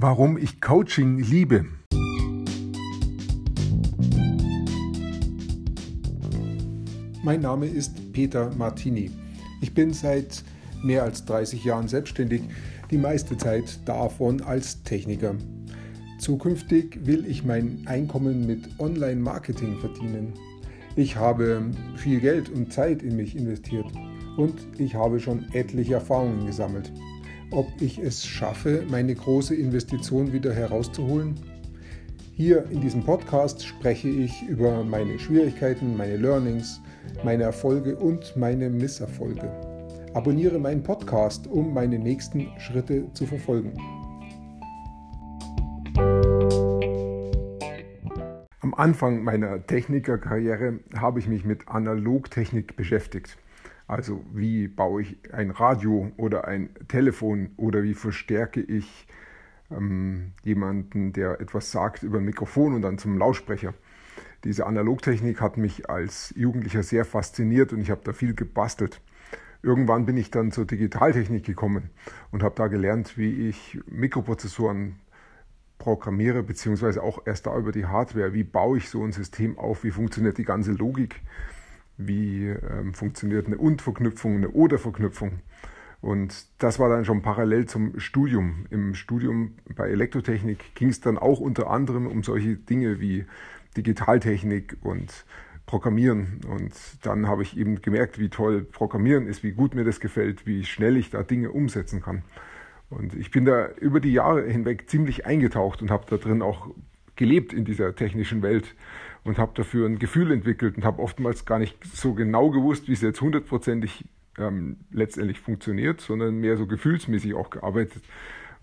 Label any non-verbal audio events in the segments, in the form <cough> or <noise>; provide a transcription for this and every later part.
Warum ich Coaching liebe. Mein Name ist Peter Martini. Ich bin seit mehr als 30 Jahren selbstständig, die meiste Zeit davon als Techniker. Zukünftig will ich mein Einkommen mit Online-Marketing verdienen. Ich habe viel Geld und Zeit in mich investiert und ich habe schon etliche Erfahrungen gesammelt ob ich es schaffe, meine große Investition wieder herauszuholen? Hier in diesem Podcast spreche ich über meine Schwierigkeiten, meine Learnings, meine Erfolge und meine Misserfolge. Abonniere meinen Podcast, um meine nächsten Schritte zu verfolgen. Am Anfang meiner Technikerkarriere habe ich mich mit Analogtechnik beschäftigt. Also wie baue ich ein Radio oder ein Telefon oder wie verstärke ich ähm, jemanden, der etwas sagt über ein Mikrofon und dann zum Lautsprecher. Diese Analogtechnik hat mich als Jugendlicher sehr fasziniert und ich habe da viel gebastelt. Irgendwann bin ich dann zur Digitaltechnik gekommen und habe da gelernt, wie ich Mikroprozessoren programmiere, beziehungsweise auch erst da über die Hardware. Wie baue ich so ein System auf? Wie funktioniert die ganze Logik? Wie ähm, funktioniert eine Und-Verknüpfung, eine Oder-Verknüpfung. Und das war dann schon parallel zum Studium. Im Studium bei Elektrotechnik ging es dann auch unter anderem um solche Dinge wie Digitaltechnik und Programmieren. Und dann habe ich eben gemerkt, wie toll Programmieren ist, wie gut mir das gefällt, wie schnell ich da Dinge umsetzen kann. Und ich bin da über die Jahre hinweg ziemlich eingetaucht und habe da drin auch gelebt in dieser technischen Welt und habe dafür ein Gefühl entwickelt und habe oftmals gar nicht so genau gewusst, wie es jetzt hundertprozentig ähm, letztendlich funktioniert, sondern mehr so gefühlsmäßig auch gearbeitet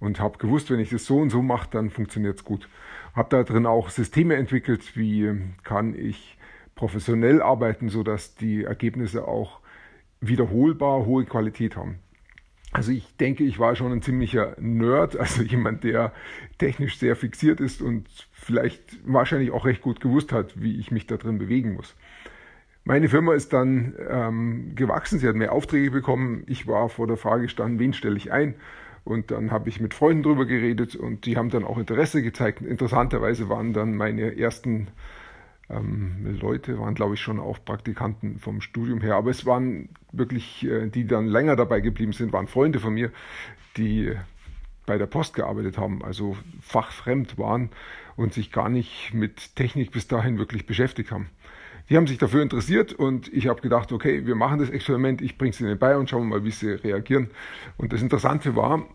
und habe gewusst, wenn ich das so und so mache, dann funktioniert es gut. Habe da drin auch Systeme entwickelt, wie kann ich professionell arbeiten, sodass die Ergebnisse auch wiederholbar hohe Qualität haben. Also ich denke, ich war schon ein ziemlicher Nerd, <laughs> also jemand, der technisch sehr fixiert ist und vielleicht wahrscheinlich auch recht gut gewusst hat, wie ich mich da drin bewegen muss. Meine Firma ist dann ähm, gewachsen, sie hat mehr Aufträge bekommen. Ich war vor der Frage gestanden, wen stelle ich ein? Und dann habe ich mit Freunden drüber geredet und die haben dann auch Interesse gezeigt. Interessanterweise waren dann meine ersten ähm, Leute, waren glaube ich schon auch Praktikanten vom Studium her, aber es waren wirklich, äh, die dann länger dabei geblieben sind, waren Freunde von mir, die bei der Post gearbeitet haben, also fachfremd waren und sich gar nicht mit Technik bis dahin wirklich beschäftigt haben. Die haben sich dafür interessiert und ich habe gedacht, okay, wir machen das Experiment, ich bringe es ihnen bei und schauen mal, wie sie reagieren. Und das Interessante war,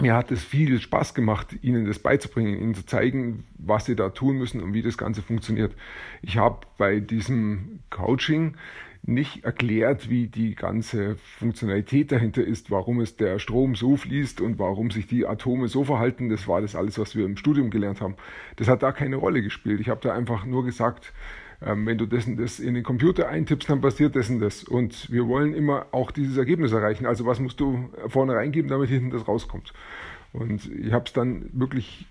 mir hat es viel Spaß gemacht, Ihnen das beizubringen, Ihnen zu zeigen, was Sie da tun müssen und wie das Ganze funktioniert. Ich habe bei diesem Coaching nicht erklärt, wie die ganze Funktionalität dahinter ist, warum es der Strom so fließt und warum sich die Atome so verhalten. Das war das alles, was wir im Studium gelernt haben. Das hat da keine Rolle gespielt. Ich habe da einfach nur gesagt, ähm, wenn du das das in den Computer eintippst, dann passiert das und das. Und wir wollen immer auch dieses Ergebnis erreichen. Also was musst du vorne reingeben, damit hinten das rauskommt. Und ich habe es dann wirklich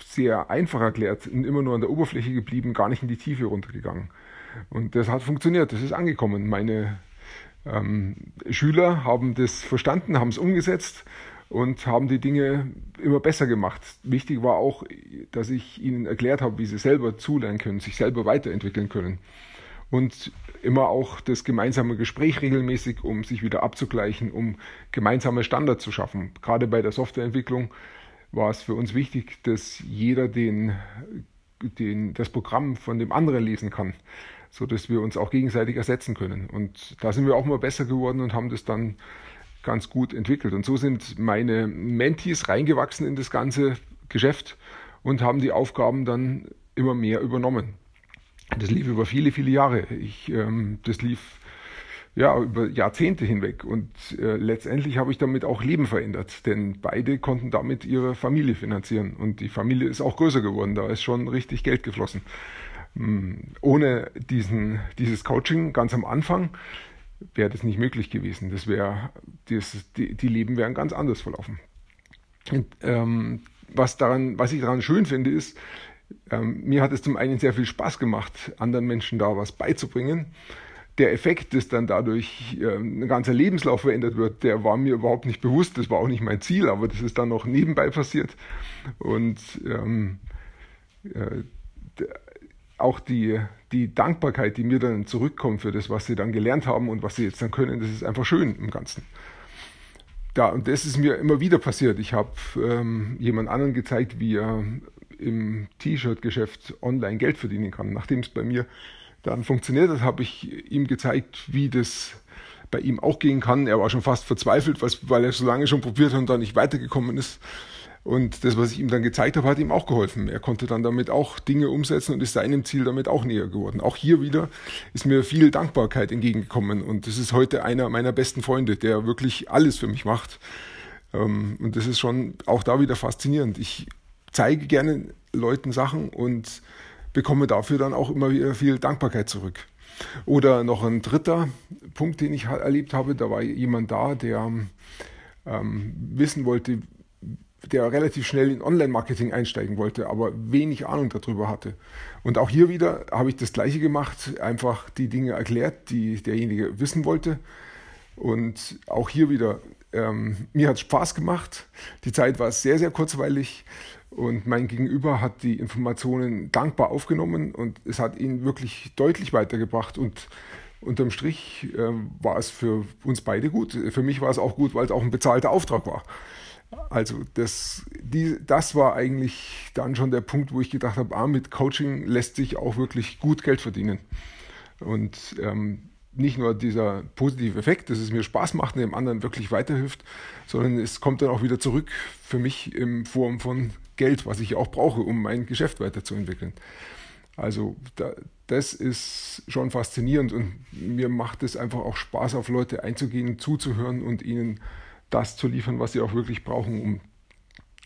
sehr einfach erklärt und immer nur an der Oberfläche geblieben, gar nicht in die Tiefe runtergegangen. Und das hat funktioniert, das ist angekommen. Meine ähm, Schüler haben das verstanden, haben es umgesetzt und haben die Dinge immer besser gemacht. Wichtig war auch, dass ich ihnen erklärt habe, wie sie selber zulernen können, sich selber weiterentwickeln können. Und immer auch das gemeinsame Gespräch regelmäßig, um sich wieder abzugleichen, um gemeinsame Standards zu schaffen. Gerade bei der Softwareentwicklung war es für uns wichtig, dass jeder den, den, das Programm von dem anderen lesen kann, so dass wir uns auch gegenseitig ersetzen können. Und da sind wir auch mal besser geworden und haben das dann ganz gut entwickelt. Und so sind meine Mentees reingewachsen in das ganze Geschäft und haben die Aufgaben dann immer mehr übernommen. Das lief über viele, viele Jahre. Ich, ähm, das lief ja, über Jahrzehnte hinweg. Und äh, letztendlich habe ich damit auch Leben verändert, denn beide konnten damit ihre Familie finanzieren. Und die Familie ist auch größer geworden, da ist schon richtig Geld geflossen. Ähm, ohne diesen, dieses Coaching ganz am Anfang wäre das nicht möglich gewesen. Das wäre, die, die Leben wären ganz anders verlaufen. Und, ähm, was, daran, was ich daran schön finde, ist, ähm, mir hat es zum einen sehr viel Spaß gemacht, anderen Menschen da was beizubringen. der Effekt, dass dann dadurch äh, ein ganzer Lebenslauf verändert wird, der war mir überhaupt nicht bewusst. Das war auch nicht mein Ziel, aber das ist dann noch nebenbei passiert. Und ähm, äh, auch die, die Dankbarkeit, die mir dann zurückkommt für das, was sie dann gelernt haben und was sie jetzt dann können, das ist einfach schön im Ganzen. Ja, und das ist mir immer wieder passiert. Ich habe ähm, jemand anderen gezeigt, wie er im T-Shirt-Geschäft online Geld verdienen kann. Nachdem es bei mir dann funktioniert hat, habe ich ihm gezeigt, wie das bei ihm auch gehen kann. Er war schon fast verzweifelt, weil er so lange schon probiert hat und da nicht weitergekommen ist. Und das, was ich ihm dann gezeigt habe, hat ihm auch geholfen. Er konnte dann damit auch Dinge umsetzen und ist seinem Ziel damit auch näher geworden. Auch hier wieder ist mir viel Dankbarkeit entgegengekommen. Und das ist heute einer meiner besten Freunde, der wirklich alles für mich macht. Ähm, und das ist schon auch da wieder faszinierend. Ich zeige gerne Leuten Sachen und bekomme dafür dann auch immer wieder viel Dankbarkeit zurück. Oder noch ein dritter Punkt, den ich erlebt habe, da war jemand da, der ähm, wissen wollte, der relativ schnell in Online-Marketing einsteigen wollte, aber wenig Ahnung darüber hatte. Und auch hier wieder habe ich das Gleiche gemacht, einfach die Dinge erklärt, die derjenige wissen wollte. Und auch hier wieder, ähm, mir hat Spaß gemacht. Die Zeit war sehr, sehr kurzweilig und mein Gegenüber hat die Informationen dankbar aufgenommen und es hat ihn wirklich deutlich weitergebracht. Und unterm Strich äh, war es für uns beide gut. Für mich war es auch gut, weil es auch ein bezahlter Auftrag war. Also das, die, das war eigentlich dann schon der Punkt, wo ich gedacht habe, ah, mit Coaching lässt sich auch wirklich gut Geld verdienen. Und ähm, nicht nur dieser positive Effekt, dass es mir Spaß macht und dem anderen wirklich weiterhilft, sondern es kommt dann auch wieder zurück für mich in Form von Geld, was ich auch brauche, um mein Geschäft weiterzuentwickeln. Also da, das ist schon faszinierend und mir macht es einfach auch Spaß, auf Leute einzugehen, zuzuhören und ihnen das zu liefern, was sie auch wirklich brauchen, um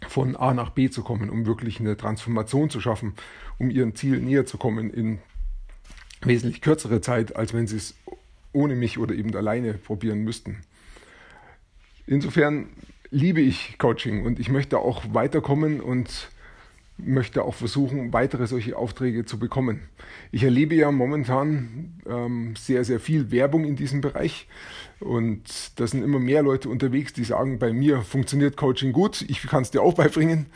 von A nach B zu kommen, um wirklich eine Transformation zu schaffen, um ihrem Ziel näher zu kommen in wesentlich kürzere Zeit, als wenn sie es ohne mich oder eben alleine probieren müssten. Insofern liebe ich Coaching und ich möchte auch weiterkommen und möchte auch versuchen, weitere solche Aufträge zu bekommen. Ich erlebe ja momentan ähm, sehr, sehr viel Werbung in diesem Bereich und da sind immer mehr Leute unterwegs, die sagen, bei mir funktioniert Coaching gut, ich kann es dir auch beibringen.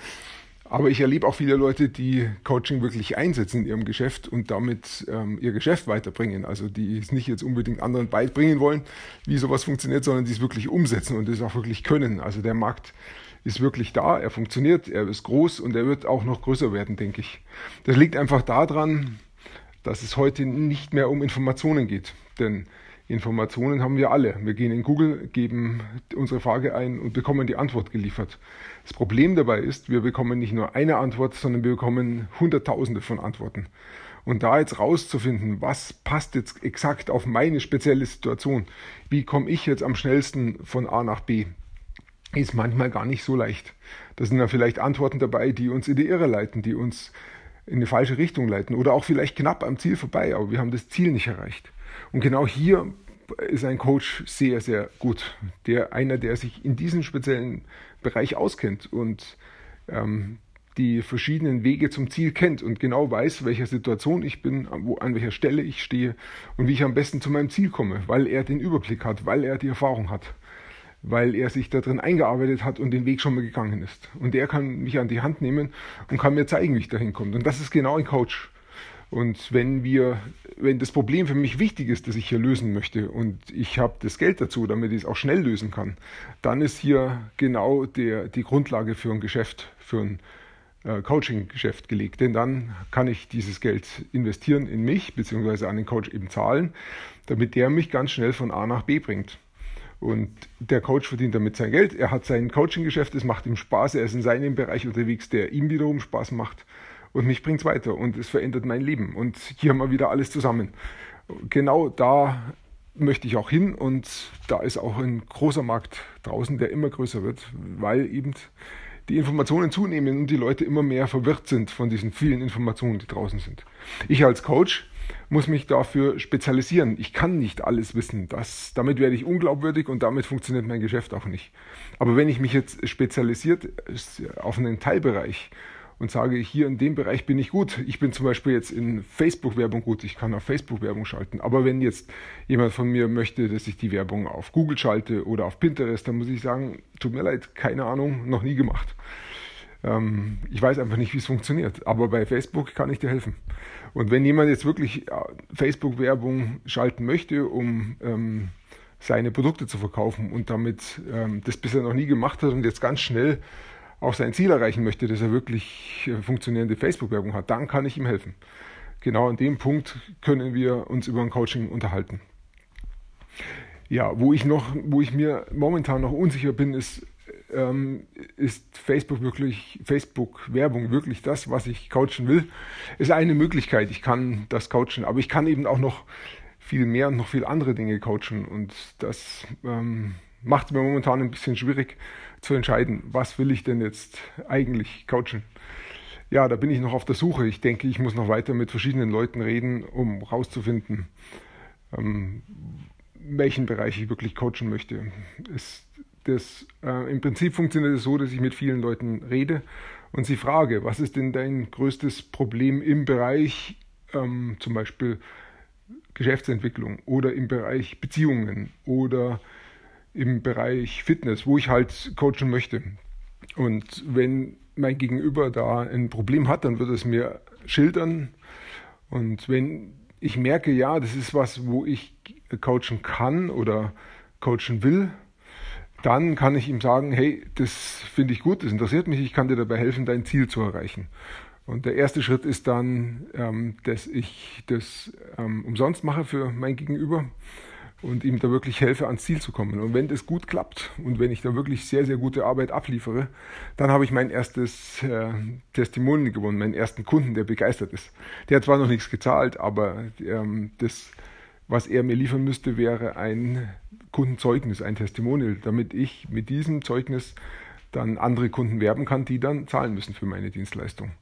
Aber ich erlebe auch viele Leute, die Coaching wirklich einsetzen in ihrem Geschäft und damit ähm, ihr Geschäft weiterbringen. Also die es nicht jetzt unbedingt anderen beibringen wollen, wie sowas funktioniert, sondern die es wirklich umsetzen und es auch wirklich können. Also der Markt ist wirklich da, er funktioniert, er ist groß und er wird auch noch größer werden, denke ich. Das liegt einfach daran, dass es heute nicht mehr um Informationen geht. Denn Informationen haben wir alle. Wir gehen in Google, geben unsere Frage ein und bekommen die Antwort geliefert. Das Problem dabei ist, wir bekommen nicht nur eine Antwort, sondern wir bekommen Hunderttausende von Antworten. Und da jetzt rauszufinden, was passt jetzt exakt auf meine spezielle Situation, wie komme ich jetzt am schnellsten von A nach B, ist manchmal gar nicht so leicht. Da sind dann vielleicht Antworten dabei, die uns in die Irre leiten, die uns in eine falsche Richtung leiten oder auch vielleicht knapp am Ziel vorbei, aber wir haben das Ziel nicht erreicht. Und genau hier ist ein Coach sehr, sehr gut. Der, einer, der sich in diesem speziellen Bereich auskennt und ähm, die verschiedenen Wege zum Ziel kennt und genau weiß, welcher Situation ich bin, wo, an welcher Stelle ich stehe und wie ich am besten zu meinem Ziel komme, weil er den Überblick hat, weil er die Erfahrung hat weil er sich da drin eingearbeitet hat und den Weg schon mal gegangen ist. Und der kann mich an die Hand nehmen und kann mir zeigen, wie ich dahin komme. Und das ist genau ein Coach. Und wenn wir, wenn das Problem für mich wichtig ist, das ich hier lösen möchte und ich habe das Geld dazu, damit ich es auch schnell lösen kann, dann ist hier genau der, die Grundlage für ein Geschäft, für ein äh, Coaching-Geschäft gelegt. Denn dann kann ich dieses Geld investieren in mich, beziehungsweise an den Coach eben zahlen, damit der mich ganz schnell von A nach B bringt. Und der Coach verdient damit sein Geld. Er hat sein Coaching-Geschäft, es macht ihm Spaß. Er ist in seinem Bereich unterwegs, der ihm wiederum Spaß macht. Und mich bringt es weiter und es verändert mein Leben. Und hier haben wir wieder alles zusammen. Genau da möchte ich auch hin und da ist auch ein großer Markt draußen, der immer größer wird, weil eben die Informationen zunehmen und die Leute immer mehr verwirrt sind von diesen vielen Informationen, die draußen sind. Ich als Coach muss mich dafür spezialisieren. Ich kann nicht alles wissen. Das, damit werde ich unglaubwürdig und damit funktioniert mein Geschäft auch nicht. Aber wenn ich mich jetzt spezialisiert auf einen Teilbereich und sage, hier in dem Bereich bin ich gut. Ich bin zum Beispiel jetzt in Facebook-Werbung gut, ich kann auf Facebook-Werbung schalten. Aber wenn jetzt jemand von mir möchte, dass ich die Werbung auf Google schalte oder auf Pinterest, dann muss ich sagen, tut mir leid, keine Ahnung, noch nie gemacht. Ähm, ich weiß einfach nicht, wie es funktioniert. Aber bei Facebook kann ich dir helfen. Und wenn jemand jetzt wirklich äh, Facebook-Werbung schalten möchte, um ähm, seine Produkte zu verkaufen und damit ähm, das bisher noch nie gemacht hat und jetzt ganz schnell auch sein Ziel erreichen möchte, dass er wirklich äh, funktionierende Facebook-Werbung hat, dann kann ich ihm helfen. Genau an dem Punkt können wir uns über ein Coaching unterhalten. Ja, wo ich noch, wo ich mir momentan noch unsicher bin, ist, ähm, ist Facebook wirklich, Facebook-Werbung wirklich das, was ich coachen will? Ist eine Möglichkeit. Ich kann das coachen, aber ich kann eben auch noch viel mehr und noch viel andere Dinge coachen und das ähm, macht es mir momentan ein bisschen schwierig zu entscheiden, was will ich denn jetzt eigentlich coachen. Ja, da bin ich noch auf der Suche. Ich denke, ich muss noch weiter mit verschiedenen Leuten reden, um herauszufinden, ähm, welchen Bereich ich wirklich coachen möchte. Es, das, äh, Im Prinzip funktioniert es so, dass ich mit vielen Leuten rede und sie frage, was ist denn dein größtes Problem im Bereich ähm, zum Beispiel Geschäftsentwicklung oder im Bereich Beziehungen oder im Bereich Fitness, wo ich halt coachen möchte. Und wenn mein Gegenüber da ein Problem hat, dann wird es mir schildern. Und wenn ich merke, ja, das ist was, wo ich coachen kann oder coachen will, dann kann ich ihm sagen, hey, das finde ich gut, das interessiert mich, ich kann dir dabei helfen, dein Ziel zu erreichen. Und der erste Schritt ist dann, ähm, dass ich das ähm, umsonst mache für mein Gegenüber und ihm da wirklich helfe, ans Ziel zu kommen. Und wenn das gut klappt und wenn ich da wirklich sehr, sehr gute Arbeit abliefere, dann habe ich mein erstes äh, Testimonial gewonnen, meinen ersten Kunden, der begeistert ist. Der hat zwar noch nichts gezahlt, aber ähm, das, was er mir liefern müsste, wäre ein Kundenzeugnis, ein Testimonial, damit ich mit diesem Zeugnis dann andere Kunden werben kann, die dann zahlen müssen für meine Dienstleistung.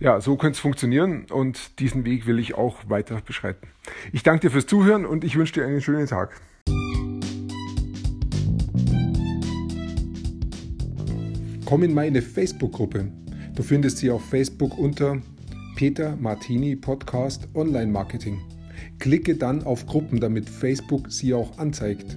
Ja, so könnte es funktionieren und diesen Weg will ich auch weiter beschreiten. Ich danke dir fürs Zuhören und ich wünsche dir einen schönen Tag. Komm in meine Facebook-Gruppe. Du findest sie auf Facebook unter Peter Martini Podcast Online Marketing. Klicke dann auf Gruppen, damit Facebook sie auch anzeigt.